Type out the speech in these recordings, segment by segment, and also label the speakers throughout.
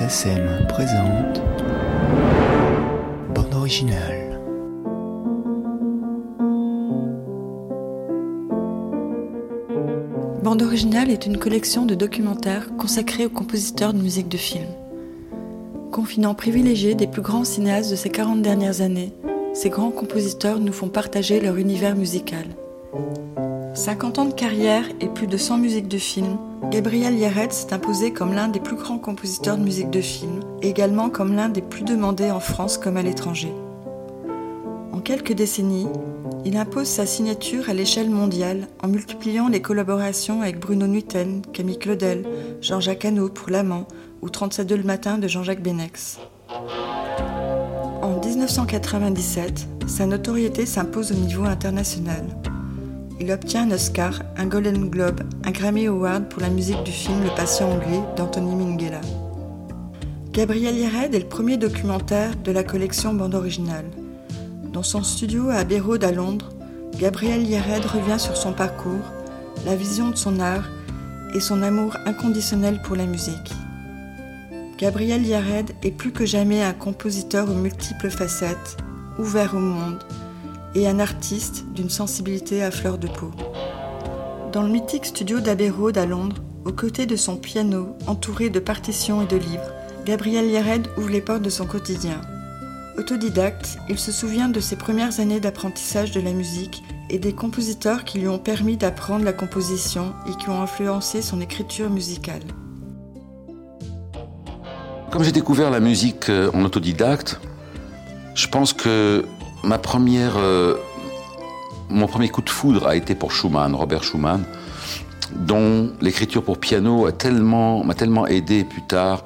Speaker 1: Présente Bande originale.
Speaker 2: Bande originale est une collection de documentaires consacrés aux compositeurs de musique de film. Confinant privilégié des plus grands cinéastes de ces 40 dernières années, ces grands compositeurs nous font partager leur univers musical. 50 ans de carrière et plus de 100 musiques de film, Gabriel Yared s'est imposé comme l'un des plus grands compositeurs de musique de film, également comme l'un des plus demandés en France comme à l'étranger. En quelques décennies, il impose sa signature à l'échelle mondiale en multipliant les collaborations avec Bruno Nuiten, Camille Claudel, Jean-Jacques Hano pour L'Amant ou 37 le matin de Jean-Jacques Benex. En 1997, sa notoriété s'impose au niveau international. Il obtient un Oscar, un Golden Globe, un Grammy Award pour la musique du film Le patient anglais d'Anthony Minghella. Gabriel Yared est le premier documentaire de la collection bande originale. Dans son studio à Abbey à Londres, Gabriel Yared revient sur son parcours, la vision de son art et son amour inconditionnel pour la musique. Gabriel Yared est plus que jamais un compositeur aux multiples facettes, ouvert au monde, et un artiste d'une sensibilité à fleur de peau. Dans le mythique studio d'Abbey Road à Londres, aux côtés de son piano, entouré de partitions et de livres, Gabriel Yared ouvre les portes de son quotidien. Autodidacte, il se souvient de ses premières années d'apprentissage de la musique et des compositeurs qui lui ont permis d'apprendre la composition et qui ont influencé son écriture musicale.
Speaker 3: Comme j'ai découvert la musique euh, en autodidacte, je pense que Ma première, euh, mon premier coup de foudre a été pour Schumann, Robert Schumann, dont l'écriture pour piano a tellement, m'a tellement aidé plus tard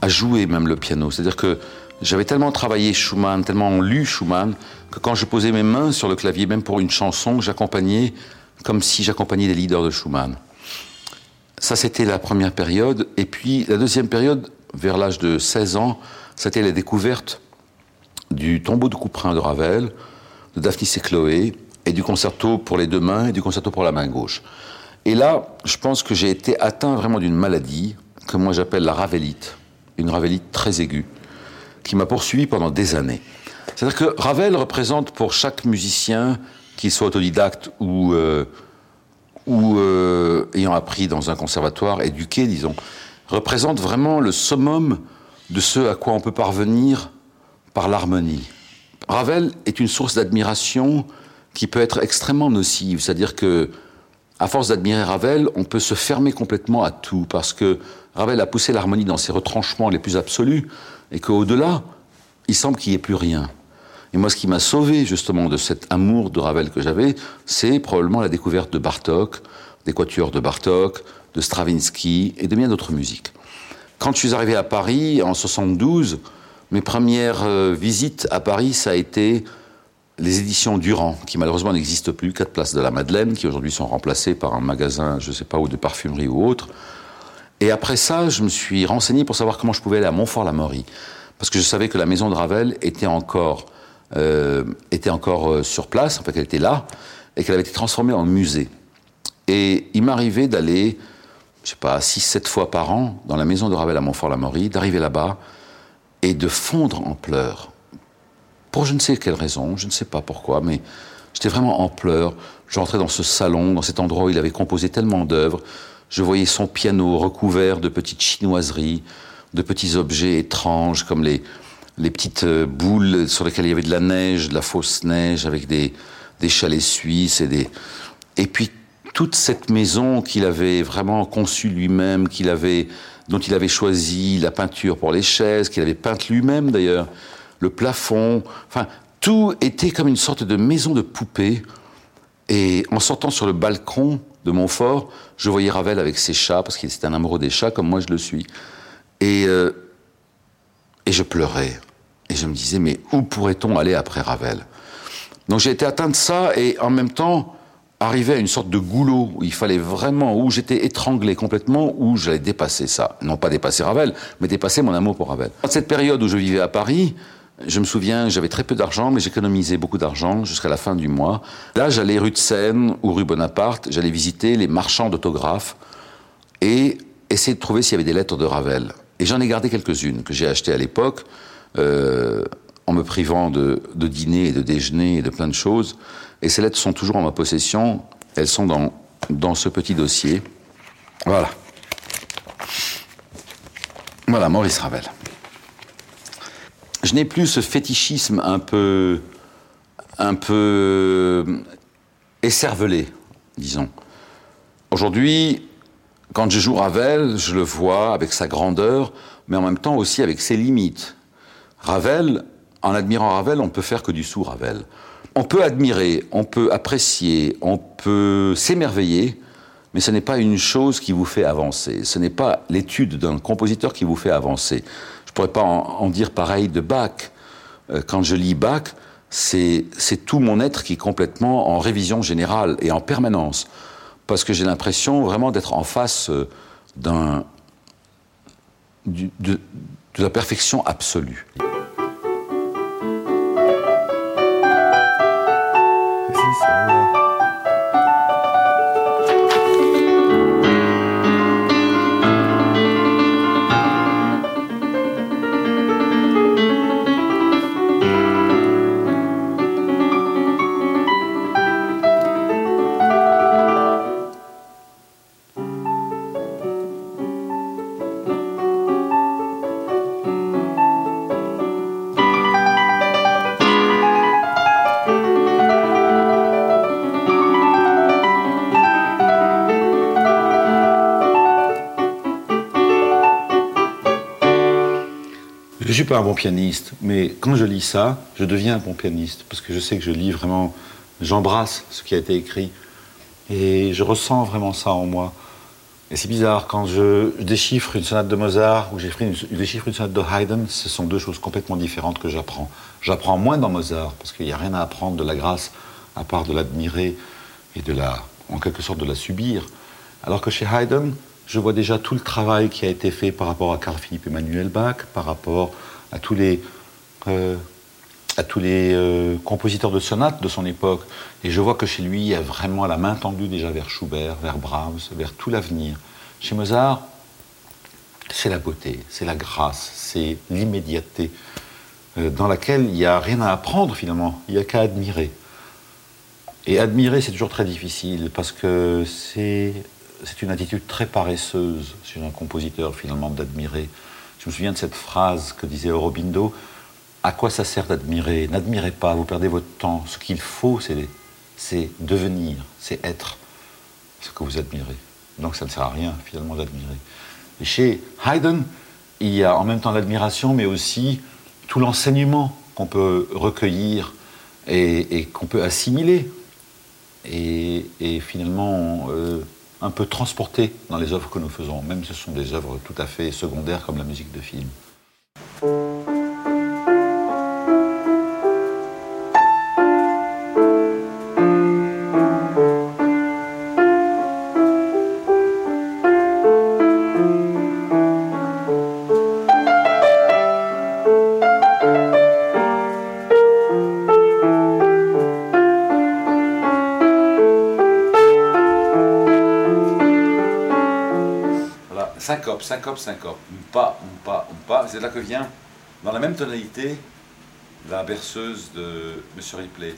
Speaker 3: à jouer même le piano. C'est-à-dire que j'avais tellement travaillé Schumann, tellement lu Schumann, que quand je posais mes mains sur le clavier, même pour une chanson, j'accompagnais comme si j'accompagnais les leaders de Schumann. Ça, c'était la première période. Et puis, la deuxième période, vers l'âge de 16 ans, c'était la découverte du tombeau de couperin de Ravel, de Daphnis et Chloé, et du concerto pour les deux mains et du concerto pour la main gauche. Et là, je pense que j'ai été atteint vraiment d'une maladie que moi j'appelle la ravelite, une ravelite très aiguë, qui m'a poursuivi pendant des années. C'est-à-dire que Ravel représente pour chaque musicien, qu'il soit autodidacte ou, euh, euh, ayant appris dans un conservatoire, éduqué, disons, représente vraiment le summum de ce à quoi on peut parvenir par l'harmonie. Ravel est une source d'admiration qui peut être extrêmement nocive, c'est-à-dire que à force d'admirer Ravel, on peut se fermer complètement à tout parce que Ravel a poussé l'harmonie dans ses retranchements les plus absolus et qu'au-delà, il semble qu'il n'y ait plus rien. Et moi, ce qui m'a sauvé justement de cet amour de Ravel que j'avais, c'est probablement la découverte de Bartok, des quatuors de Bartok, de Stravinsky et de bien d'autres musiques. Quand je suis arrivé à Paris en 72, mes premières euh, visites à Paris, ça a été les éditions Durand, qui malheureusement n'existent plus, quatre places de la Madeleine, qui aujourd'hui sont remplacées par un magasin, je ne sais pas où, de parfumerie ou autre. Et après ça, je me suis renseigné pour savoir comment je pouvais aller à Montfort-la-Maurie. Parce que je savais que la maison de Ravel était encore, euh, était encore euh, sur place, en fait, elle était là, et qu'elle avait été transformée en musée. Et il m'arrivait d'aller, je sais pas, 6-7 fois par an dans la maison de Ravel à Montfort-la-Maurie, d'arriver là-bas, et de fondre en pleurs. Pour je ne sais quelle raison, je ne sais pas pourquoi, mais j'étais vraiment en pleurs. J'entrais dans ce salon, dans cet endroit où il avait composé tellement d'œuvres. Je voyais son piano recouvert de petites chinoiseries, de petits objets étranges comme les, les petites euh, boules sur lesquelles il y avait de la neige, de la fausse neige, avec des, des chalets suisses et des... Et puis toute cette maison qu'il avait vraiment conçue lui-même, qu'il avait dont il avait choisi la peinture pour les chaises, qu'il avait peinte lui-même d'ailleurs, le plafond, enfin, tout était comme une sorte de maison de poupée. Et en sortant sur le balcon de Montfort, je voyais Ravel avec ses chats, parce qu'il était un amoureux des chats, comme moi je le suis. Et, euh, et je pleurais. Et je me disais, mais où pourrait-on aller après Ravel? Donc j'ai été atteint de ça, et en même temps, arrivé à une sorte de goulot où il fallait vraiment, où j'étais étranglé complètement, où j'allais dépasser ça. Non pas dépasser Ravel, mais dépasser mon amour pour Ravel. Dans cette période où je vivais à Paris, je me souviens, j'avais très peu d'argent, mais j'économisais beaucoup d'argent jusqu'à la fin du mois. Là, j'allais rue de Seine ou rue Bonaparte, j'allais visiter les marchands d'autographes et essayer de trouver s'il y avait des lettres de Ravel. Et j'en ai gardé quelques-unes que j'ai achetées à l'époque, euh, en me privant de, dîner et de déjeuner et de plein de choses. Et ces lettres sont toujours en ma possession. Elles sont dans, dans ce petit dossier. Voilà. Voilà, Maurice Ravel. Je n'ai plus ce fétichisme un peu, un peu écervelé, disons. Aujourd'hui, quand je joue Ravel, je le vois avec sa grandeur, mais en même temps aussi avec ses limites. Ravel, en admirant Ravel, on peut faire que du sous-Ravel. On peut admirer, on peut apprécier, on peut s'émerveiller, mais ce n'est pas une chose qui vous fait avancer. Ce n'est pas l'étude d'un compositeur qui vous fait avancer. Je ne pourrais pas en, dire pareil de Bach. Euh, quand je lis Bach, c'est tout mon être qui est complètement en révision générale et en permanence parce que j'ai l'impression vraiment d'être en face euh, d'un, de la perfection absolue.
Speaker 4: Suis pas un bon pianiste, mais quand je lis ça, je deviens un bon pianiste parce que je sais que je lis vraiment, j'embrasse ce qui a été écrit et je ressens vraiment ça en moi. Et c'est bizarre, quand je déchiffre une sonate de Mozart ou je déchiffre une sonate de Haydn, ce sont deux choses complètement différentes que j'apprends. J'apprends moins dans Mozart parce qu'il n'y a rien à apprendre de la grâce à part de l'admirer et de la, en quelque sorte, de la subir. Alors que chez Haydn, je vois déjà tout le travail qui a été fait par rapport à Carl Philippe Emmanuel Bach, par rapport à tous les, euh, à tous les euh, compositeurs de sonates de son époque. Et je vois que chez lui, il y a vraiment la main tendue déjà vers Schubert, vers Brahms, vers tout l'avenir. Chez Mozart, c'est la beauté, c'est la grâce, c'est l'immédiateté, euh, dans laquelle il n'y a rien à apprendre finalement, il n'y a qu'à admirer. Et admirer, c'est toujours très difficile, parce que c'est c'est une attitude très paresseuse chez un compositeur, finalement, d'admirer. Je me souviens de cette phrase que disait Aurobindo À quoi ça sert d'admirer? N'admirez pas, vous perdez votre temps. Ce qu'il faut, c'est devenir, c'est être ce que vous admirez. Donc ça ne sert à rien, finalement, d'admirer. Chez Haydn, il y a en même temps l'admiration, mais aussi tout l'enseignement qu'on peut recueillir et, qu'on peut assimiler. Et, finalement, euh, un peu transporté dans les œuvres que nous faisons, même ce sont des œuvres tout à fait secondaires comme la musique de film.
Speaker 3: Syncope, syncope, syncope. Pas, pas, pas. C'est là que vient, dans la même tonalité, la berceuse de M. Ripley.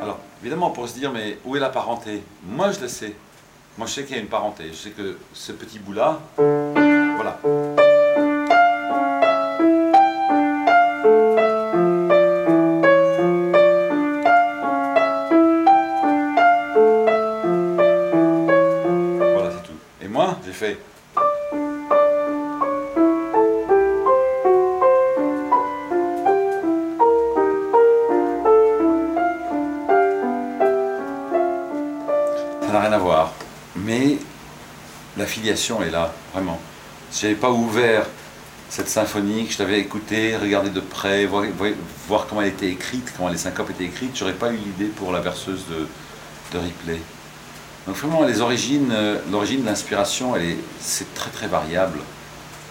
Speaker 3: Alors, évidemment, pour se dire, mais où est la parenté? Moi, je le sais. Moi, je sais qu'il y a une parenté. Je sais que ce petit bout-là, filiation est là, vraiment. Si j'avais pas ouvert cette symphonie, que je l'avais écoutée, regardé de près, voir, voir, comment elle était écrite, comment les syncopes étaient écrites, j'aurais pas eu l'idée pour la berceuse de, de Ripley. Donc vraiment, les origines, euh, l'origine de l'inspiration, elle est, c'est très très variable.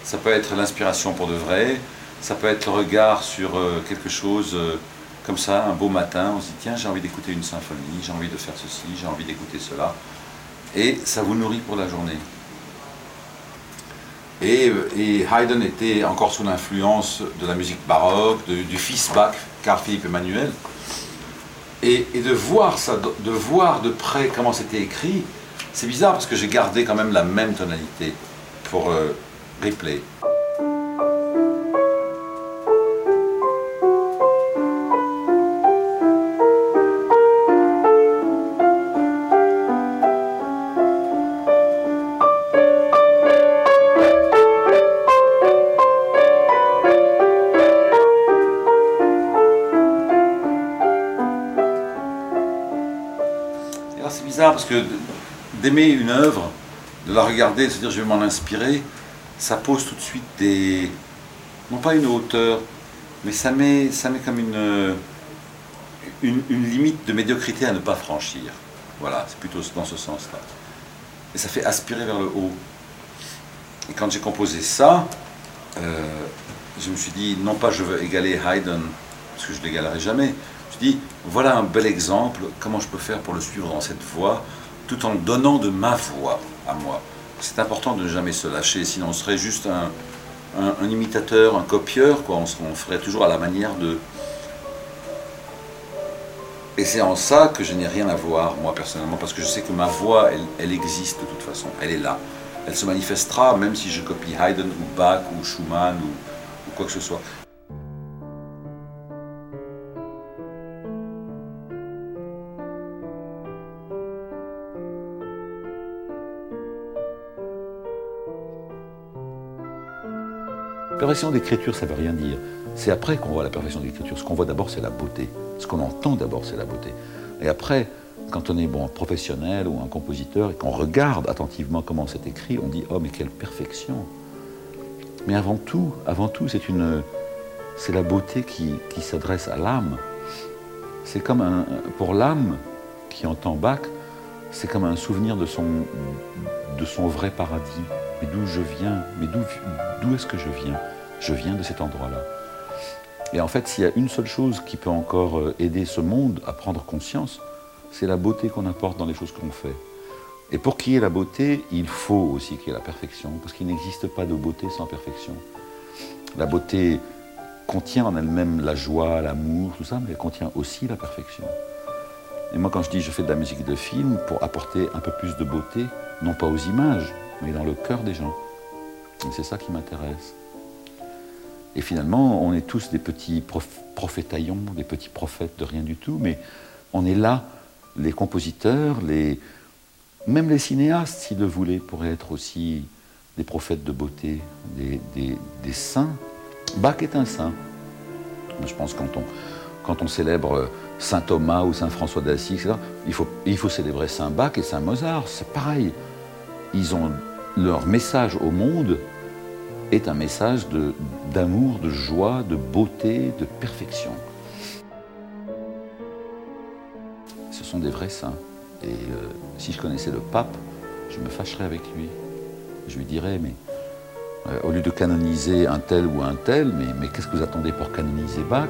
Speaker 3: Ça peut être l'inspiration pour de vrai, Ça peut être le regard sur euh, quelque chose euh, comme ça, un beau matin, on se dit tiens j'ai envie d'écouter une symphonie, j'ai envie de faire ceci, j'ai envie d'écouter cela. Et ça vous nourrit pour la journée. Et, Haydn était encore sous l'influence de la musique baroque, du fils Bach, Carl Philippe Emmanuel. Et, de voir de, près comment c'était écrit, c'est bizarre parce que j'ai gardé quand même la même tonalité pour euh, Ripley. Parce que d'aimer une œuvre, de la regarder, de se dire je vais m'en inspirer, ça pose tout de suite des. non pas une hauteur, mais ça met, ça met comme une, une, limite de médiocrité à ne pas franchir. Voilà, c'est plutôt dans ce sens-là. Et ça fait aspirer vers le haut. Et quand j'ai composé ça, euh, je me suis dit, non pas je veux égaler Haydn, parce que je ne l'égalerai jamais, dit, voilà un bel exemple, comment je peux faire pour le suivre dans cette voie, tout en donnant de ma voix à moi. C'est important de ne jamais se lâcher, sinon on serait juste un, imitateur, un copieur, quoi. On, ferait toujours à la manière de... Et c'est en ça que je n'ai rien à voir, moi personnellement, parce que je sais que ma voix, elle, existe de toute façon, elle est là. Elle se manifestera même si je copie Haydn ou Bach ou Schumann ou quoi que ce soit. Perfection d'écriture, ça ne veut rien dire. C'est après qu'on voit la perfection d'écriture. Ce qu'on voit d'abord, c'est la beauté. Ce qu'on entend d'abord, c'est la beauté. Et après, quand on est bon, un professionnel ou un compositeur et qu'on regarde attentivement comment c'est écrit, on dit Oh, mais quelle perfection Mais avant tout, avant tout, c'est la beauté qui, s'adresse à l'âme. C'est comme un, pour l'âme qui entend Bach, c'est comme un souvenir de son vrai paradis. Mais d'où je viens? Mais d'où, est-ce que je viens? Je viens de cet endroit-là. Et en fait, s'il y a une seule chose qui peut encore euh, aider ce monde à prendre conscience, c'est la beauté qu'on apporte dans les choses qu'on fait. Et pour qu'il y ait la beauté, il faut aussi qu'il y ait la perfection, parce qu'il n'existe pas de beauté sans perfection. La beauté contient en elle-même la joie, l'amour, tout ça, mais elle contient aussi la perfection. Et moi, quand je dis je fais de la musique de film, pour apporter un peu plus de beauté, non pas aux images, mais dans le cœur des gens. Et c'est ça qui m'intéresse. Et finalement, on est tous des petits prophétaillons, des petits prophètes de rien du tout, mais on est là, les compositeurs, les... même les cinéastes, s'ils le voulaient, pourraient être aussi des prophètes de beauté, des, saints. Bach est un saint. Je pense quand on, quand on célèbre Saint Thomas ou Saint François d'Assise, etc., il faut, il faut célébrer Saint Bach et Saint Mozart. C'est pareil. Ils ont leur message au monde est un message d'amour, de, joie, de beauté, de perfection. Ce sont des vrais saints. Et euh, si je connaissais le pape, je me fâcherais avec lui. Je lui dirais, mais euh, au lieu de canoniser un tel ou un tel, mais qu'est-ce que vous attendez pour canoniser Bach?